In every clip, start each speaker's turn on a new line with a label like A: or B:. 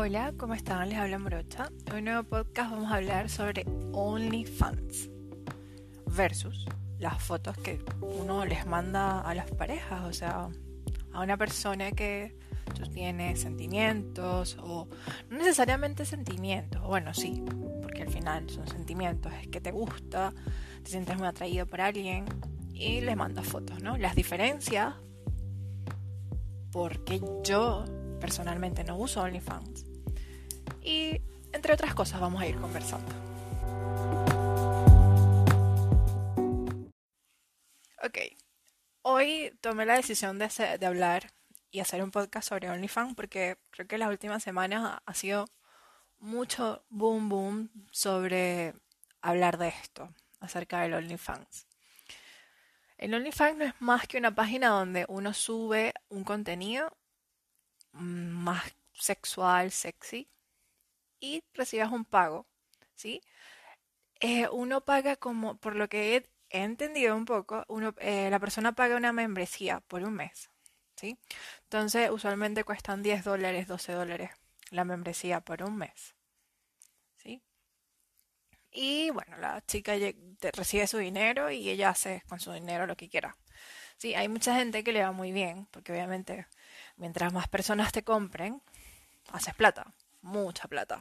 A: Hola, ¿cómo están? Les habla Morocha. En un nuevo podcast vamos a hablar sobre OnlyFans versus las fotos que uno les manda a las parejas, o sea, a una persona que tiene sentimientos o no necesariamente sentimientos, bueno, sí, porque al final son sentimientos, es que te gusta, te sientes muy atraído por alguien y les mandas fotos, ¿no? Las diferencias, porque yo personalmente no uso OnlyFans y entre otras cosas vamos a ir conversando. Ok, hoy tomé la decisión de, de hablar y hacer un podcast sobre OnlyFans porque creo que las últimas semanas ha sido mucho boom boom sobre hablar de esto, acerca del OnlyFans. El OnlyFans no es más que una página donde uno sube un contenido mm, más sexual, sexy, y recibas un pago, ¿sí? Eh, uno paga como, por lo que he, entendido un poco, uno, eh, la persona paga una membresía por un mes, ¿sí? Entonces, usualmente cuestan 10 dólares, 12 dólares la membresía por un mes, ¿sí? Y bueno, la chica recibe su dinero y ella hace con su dinero lo que quiera. Sí, hay mucha gente que le va muy bien, porque obviamente mientras más personas te compren, haces plata mucha plata.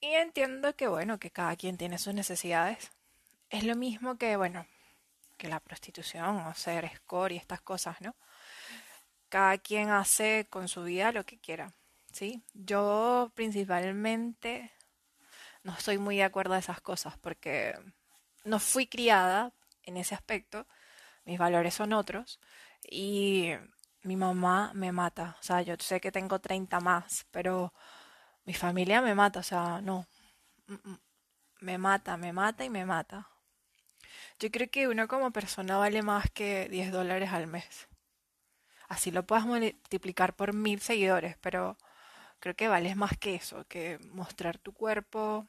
A: Y entiendo que, bueno, que cada quien tiene sus necesidades. Es lo mismo que, bueno, que la prostitución o ser score y estas cosas, ¿no? Cada quien hace con su vida lo que quiera, ¿sí? Yo principalmente no estoy muy de acuerdo a esas cosas porque no fui criada en ese aspecto, mis valores son otros y mi mamá me mata. O sea, yo sé que tengo 30 más, pero mi familia me mata. O sea, no. Mm, mm. Me mata, me mata y me mata. Yo creo que uno como persona vale más que 10 dólares al mes. Así lo puedes multiplicar por mil seguidores, pero creo que vales más que eso, que mostrar tu cuerpo,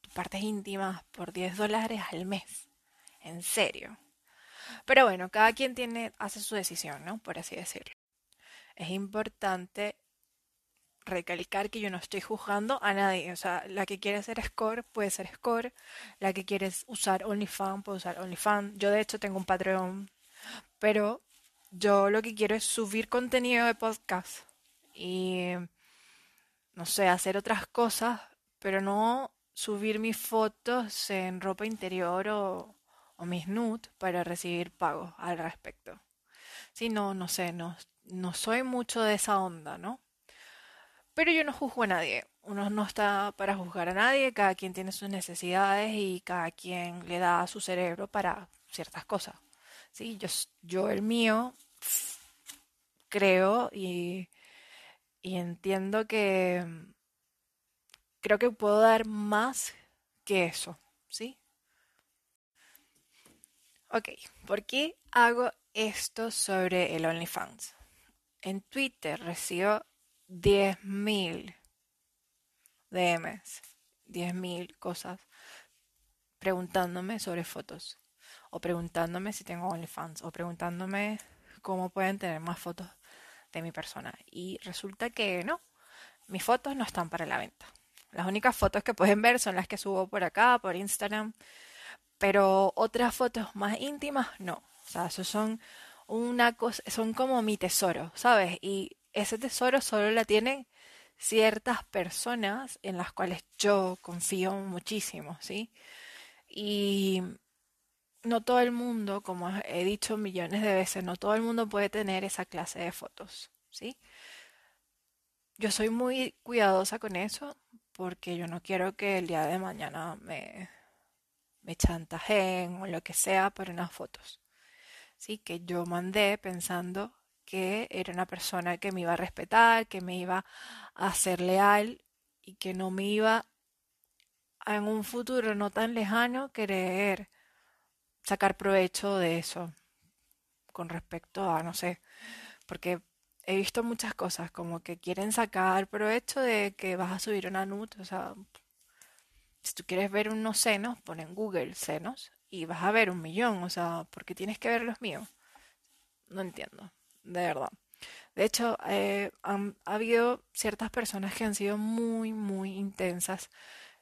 A: tus partes íntimas por 10 dólares al mes. En serio. Pero bueno, cada quien tiene, hace su decisión, ¿no? Por así decirlo. Es importante recalcar que yo no estoy juzgando a nadie. O sea, la que quiere hacer score puede ser score. La que quiere usar OnlyFans puede usar OnlyFans. Yo de hecho tengo un Patreon. Pero yo lo que quiero es subir contenido de podcast. Y no sé, hacer otras cosas. Pero no subir mis fotos en ropa interior o, o mis nudes para recibir pagos al respecto. Si no, no sé, no, no soy mucho de esa onda, ¿no? Pero yo no juzgo a nadie. Uno no está para juzgar a nadie, cada quien tiene sus necesidades y cada quien le da a su cerebro para ciertas cosas. ¿Sí? Yo, yo el mío creo y, y entiendo que creo que puedo dar más que eso, ¿sí? Ok, ¿por qué hago esto sobre el OnlyFans? En Twitter recibo 10.000 DMs, 10.000 cosas preguntándome sobre fotos, o preguntándome si tengo OnlyFans, o preguntándome cómo pueden tener más fotos de mi persona. Y resulta que no, mis fotos no están para la venta. Las únicas fotos que pueden ver son las que subo por acá, por Instagram, Pero otras fotos más íntimas, no. O sea, eso son una cosa, son como mi tesoro, ¿sabes? Y ese tesoro solo la tienen ciertas personas en las cuales yo confío muchísimo, ¿sí? Y no todo el mundo, como he dicho millones de veces, no todo el mundo puede tener esa clase de fotos, ¿sí? Yo soy muy cuidadosa con eso porque yo no quiero que el día de mañana me, me chantajeen o lo que sea por unas fotos. Sí, que yo mandé pensando que era una persona que me iba a respetar, que me iba a ser leal y que no me iba a, en un futuro no tan lejano querer sacar provecho de eso con respecto a, no sé, porque he visto muchas cosas como que quieren sacar provecho de que vas a subir una nut, o sea, si tú quieres ver unos senos, pon en Google senos y vas a ver un millón, o sea, porque tienes que ver los míos. No entiendo, de verdad. De hecho, eh, ha habido ciertas personas que han sido muy, muy intensas.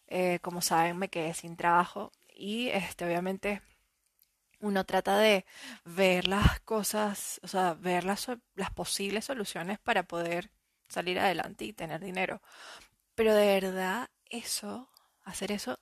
A: Eh, como saben, me quedé sin trabajo y este, obviamente uno trata de ver las cosas, o sea, ver las, las posibles soluciones para poder salir adelante y tener dinero. Pero de verdad, eso, hacer eso,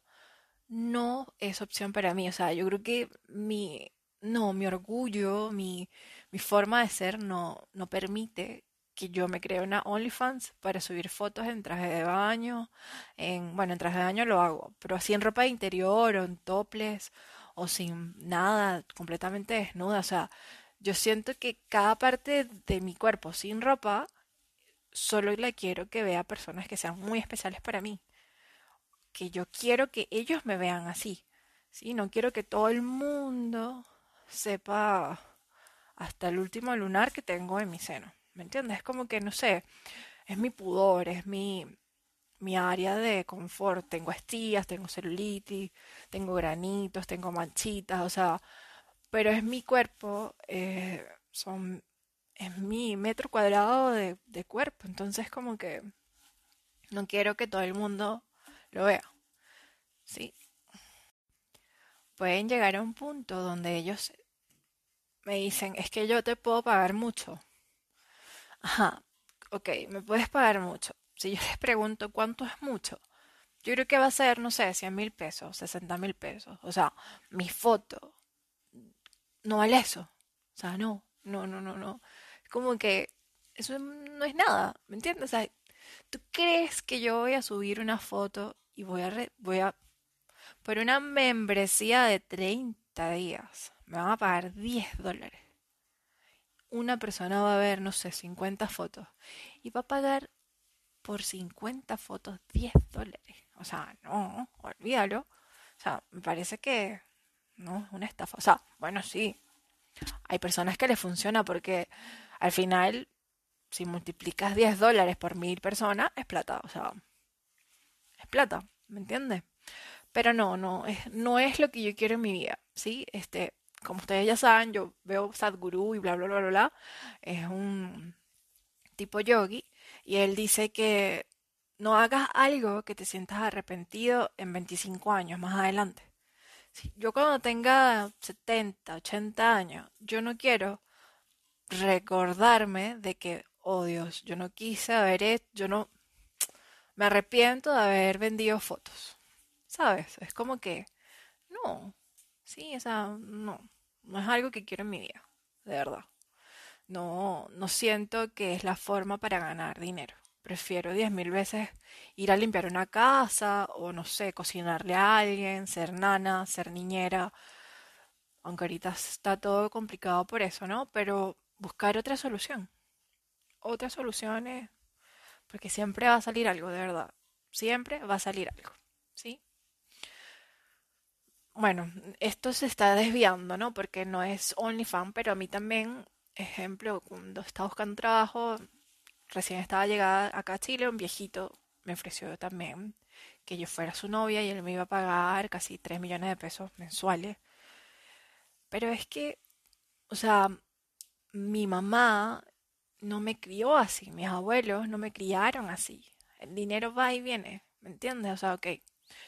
A: no es opción para mí. O sea, yo creo que mi, no, mi orgullo, mi, mi forma de ser no, no permite que yo me cree una OnlyFans para subir fotos en traje de baño, en, bueno, en traje de baño lo hago, pero así en ropa de interior o en toples o sin nada, completamente desnuda. O sea, yo siento que cada parte de mi cuerpo sin ropa, solo la quiero que vea personas que sean muy especiales para mí. Que yo quiero que ellos me vean así. ¿sí? No quiero que todo el mundo sepa hasta el último lunar que tengo en mi seno. ¿Me entiendes? Es como que, no sé, es mi pudor, es mi, mi área de confort. Tengo estrías, tengo celulitis, tengo granitos, tengo manchitas, o sea, pero es mi cuerpo, eh, son, es mi metro cuadrado de, de cuerpo, entonces como que no quiero que todo el mundo lo vea. ¿Sí? Pueden llegar a un punto donde ellos me dicen, es que yo te puedo pagar mucho. Ajá, ok, me puedes pagar mucho. Si yo les pregunto cuánto es mucho, yo creo que va a ser, no sé, 100 mil pesos, 60 mil pesos. O sea, mi foto no vale eso. O sea, no, no, no, no, no. Es como que eso no es nada, ¿me entiendes? O sea, ¿tú crees que yo voy a subir una foto y voy a, voy a, por una membresía de 30 días, me van a pagar 10 dólares? Una persona va a ver, no sé, 50 fotos y va a pagar por 50 fotos 10 dólares. O sea, no, olvídalo. O sea, me parece que no es una estafa. O sea, bueno, sí. Hay personas que les funciona porque al final, si multiplicas 10 dólares por mil personas, es plata. O sea, es plata, ¿me entiendes? Pero no, no, es, no es lo que yo quiero en mi vida, ¿sí? Este, como ustedes ya saben, yo veo Sadhguru y bla, bla, bla, bla. Es un tipo yogi y él dice que no hagas algo que te sientas arrepentido en 25 años más adelante. yo cuando tenga 70, 80 años, yo no quiero recordarme de que, oh Dios, yo no quise haber hecho, yo no, me arrepiento de haber vendido fotos. ¿Sabes? Es como que, no, sí, o sea, no, no es algo que quiero en mi vida, de verdad. No, no siento que es la forma para ganar dinero. Prefiero diez mil veces ir a limpiar una casa o no sé, cocinarle a alguien, ser nana, ser niñera. Aunque ahorita está todo complicado por eso, ¿no? Pero buscar otra solución. Otras soluciones, porque siempre va a salir algo, de verdad. Siempre va a salir algo, ¿sí? Bueno, esto se está desviando, ¿no? Porque no es OnlyFans, pero a mí también, ejemplo, cuando estaba buscando trabajo, recién estaba llegada acá a Chile, un viejito me ofreció también que yo fuera su novia y él me iba a pagar casi 3 millones de pesos mensuales. Pero es que, o sea, mi mamá no me crió así, mis abuelos no me criaron así. El dinero va y viene, ¿me entiendes? O sea, ok,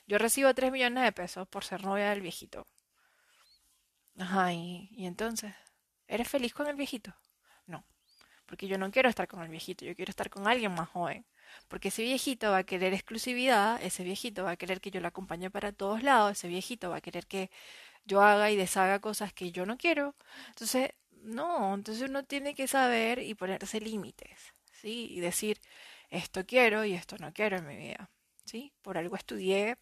A: yo recibo 3 millones de pesos por ser novia del viejito. Ajá, y, y entonces, ¿eres feliz con el viejito? No, porque yo no quiero estar con el viejito, yo quiero estar con alguien más joven. Porque ese viejito va a querer exclusividad, ese viejito va a querer que yo lo acompañe para todos lados, ese viejito va a querer que yo haga y deshaga cosas que yo no quiero. Entonces, no, entonces uno tiene que saber y ponerse límites, ¿sí? Y decir, esto quiero y esto no quiero en mi vida, ¿sí? Por algo estudié,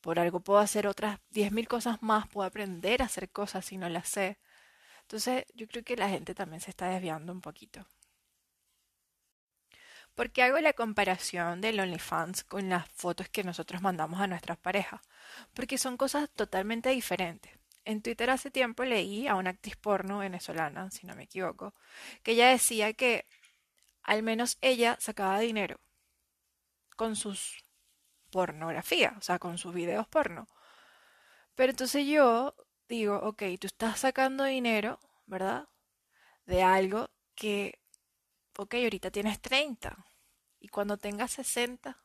A: por algo puedo hacer otras 10.000 cosas más, puedo aprender a hacer cosas si no las sé. Entonces, yo creo que la gente también se está desviando un poquito. ¿Por qué hago la comparación del OnlyFans con las fotos que nosotros mandamos a nuestras parejas? Porque son cosas totalmente diferentes. En Twitter hace tiempo leí a una actriz porno venezolana, si no me equivoco, que ella decía que al menos ella sacaba dinero con sus pornografía, o sea, con sus videos porno. Pero entonces yo digo, ok, tú estás sacando dinero, ¿verdad? De algo que ok, ahorita tienes 30 y cuando tengas 60,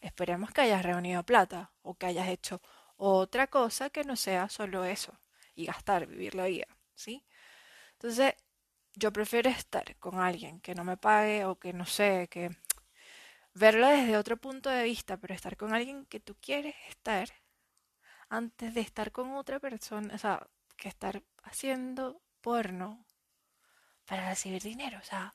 A: esperemos que hayas reunido plata o que hayas hecho otra cosa que no sea solo eso y gastar, vivir la vida, ¿sí? Entonces, yo prefiero estar con alguien que no me pague o que no sé, que verlo desde otro punto de vista, pero estar con alguien que tú quieres estar antes de estar con otra persona, o sea, que estar haciendo porno para recibir dinero, o sea,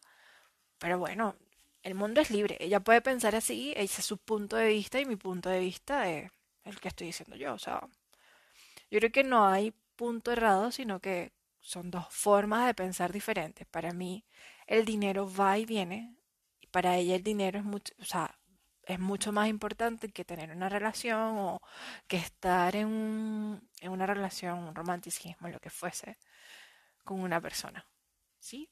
A: pero bueno, el mundo es libre. Ella puede pensar así, ese es su punto de vista y mi punto de vista es el que estoy diciendo yo. O sea, yo creo que no hay punto errado, sino que son dos formas de pensar diferentes. Para mí, el dinero va y viene. Y para ella el dinero es mucho, o sea, es mucho más importante que tener una relación o que estar en, un, en una relación, un romanticismo, lo que fuese, con una persona. ¿Sí?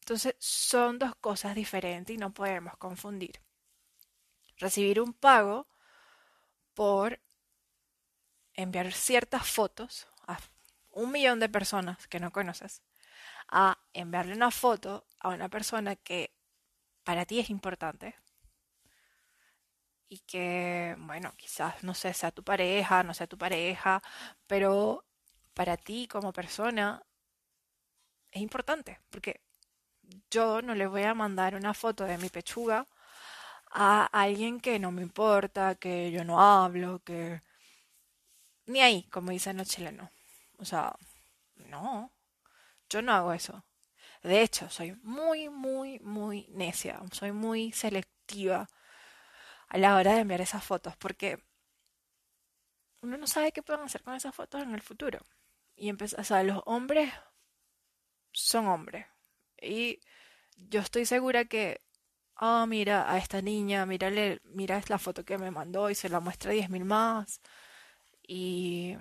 A: Entonces son dos cosas diferentes y no podemos confundir. Recibir un pago por enviar ciertas fotos a un millón de personas que no conoces, a enviarle una foto a una persona que para ti es importante y que, bueno, quizás, no sé, sea tu pareja, no sea tu pareja, pero para ti como persona es importante, porque yo no le voy a mandar una foto de mi pechuga a alguien que no me importa, que yo no hablo, que... Ni ahí, como dicen los chilenos. O sea, no, yo no hago eso. De hecho, soy muy, muy, muy necia, soy muy selectiva a la hora de enviar esas fotos, porque uno no sabe qué pueden hacer con esas fotos en el futuro. Y o sea, los hombres son hombres, y yo estoy segura que, ah, mira a esta niña, mírale, mira la foto que me mandó y se la muestra diez mil más. Y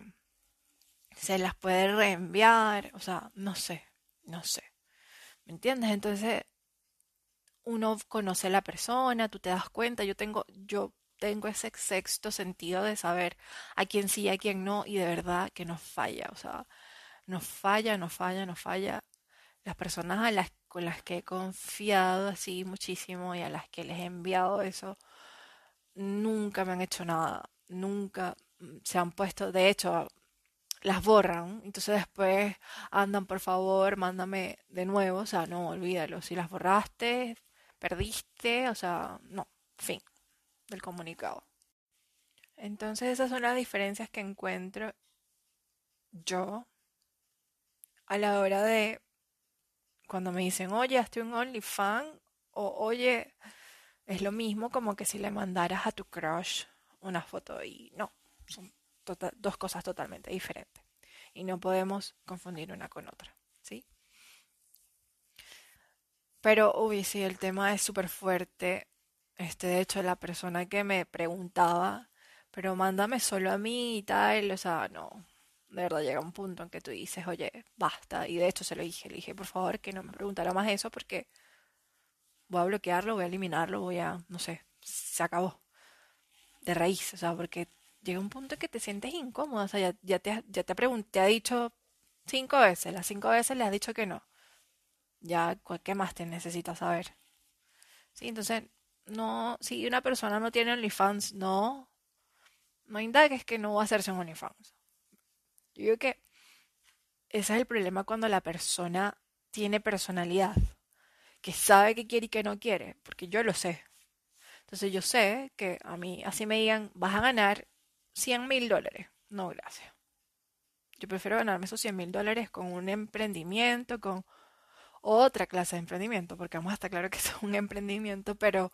A: se las puede reenviar, o sea, no sé, no sé. ¿Me entiendes? Entonces, uno conoce a la persona, tú te das cuenta, yo tengo, yo tengo ese sexto sentido de saber a quién sí y a quién no, y de verdad que nos falla, o sea, nos falla, nos falla, nos falla las personas a las, con las que he confiado así muchísimo y a las que les he enviado eso, nunca me han hecho nada, nunca se han puesto, de hecho, las borran, entonces después andan, por favor, mándame de nuevo, o sea, no, olvídalo, si las borraste, perdiste, o sea, no, fin del comunicado. Entonces esas son las diferencias que encuentro yo a la hora de cuando me dicen, oye, hazte un OnlyFans, o oye, es lo mismo como que si le mandaras a tu crush una foto y no, son tota-, dos cosas totalmente diferentes. Y no podemos confundir una con otra, ¿sí? Pero, uy, sí, el tema es súper fuerte. Este, de hecho, la persona que me preguntaba, pero mándame solo a mí y tal, o sea, no, de verdad llega un punto en que tú dices, oye, basta. Y de hecho se lo dije, le dije, por favor, que no me preguntara más eso porque voy a bloquearlo, voy a eliminarlo, voy a, no sé, se acabó. De raíz, o sea, porque llega un punto en que te sientes incómodo, o sea, ya, ya te, ya te, te ha dicho cinco veces, las cinco veces le has dicho que no. Ya, ¿qué más te necesitas saber? Sí, entonces, no, si una persona no tiene OnlyFans, no, no indagues que no va a hacerse un OnlyFans. Yo digo que ese es el problema cuando la persona tiene personalidad, que sabe qué quiere y qué no quiere, porque yo lo sé. Entonces yo sé que a mí así me digan, vas a ganar 100 mil dólares. No, gracias. Yo prefiero ganarme esos 100 mil dólares con un emprendimiento, con otra clase de emprendimiento, porque vamos a estar claro que es un emprendimiento, pero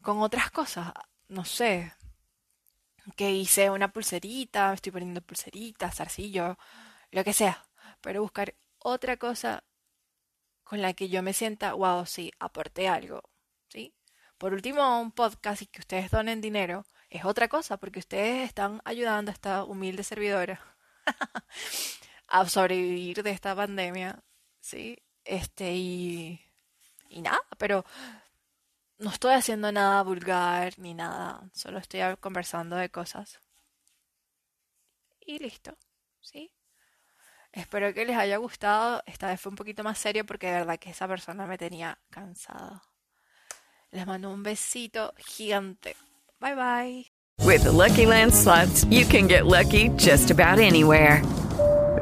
A: con otras cosas, no sé, que hice una pulserita, estoy poniendo pulseritas, zarcillo, lo que sea, pero buscar otra cosa con la que yo me sienta, wow, sí, aporté algo, ¿sí? Por último, un podcast y que ustedes donen dinero es otra cosa, porque ustedes están ayudando a esta humilde servidora a sobrevivir de esta pandemia, ¿sí? Este, y, y nada, pero no estoy haciendo nada vulgar ni nada, solo estoy conversando de cosas. Y listo, ¿sí? Espero que les haya gustado. Esta vez fue un poquito más serio porque de verdad que esa persona me tenía cansada. Les mando un besito gigante. Bye bye.
B: With Lucky Land you can get lucky just about anywhere.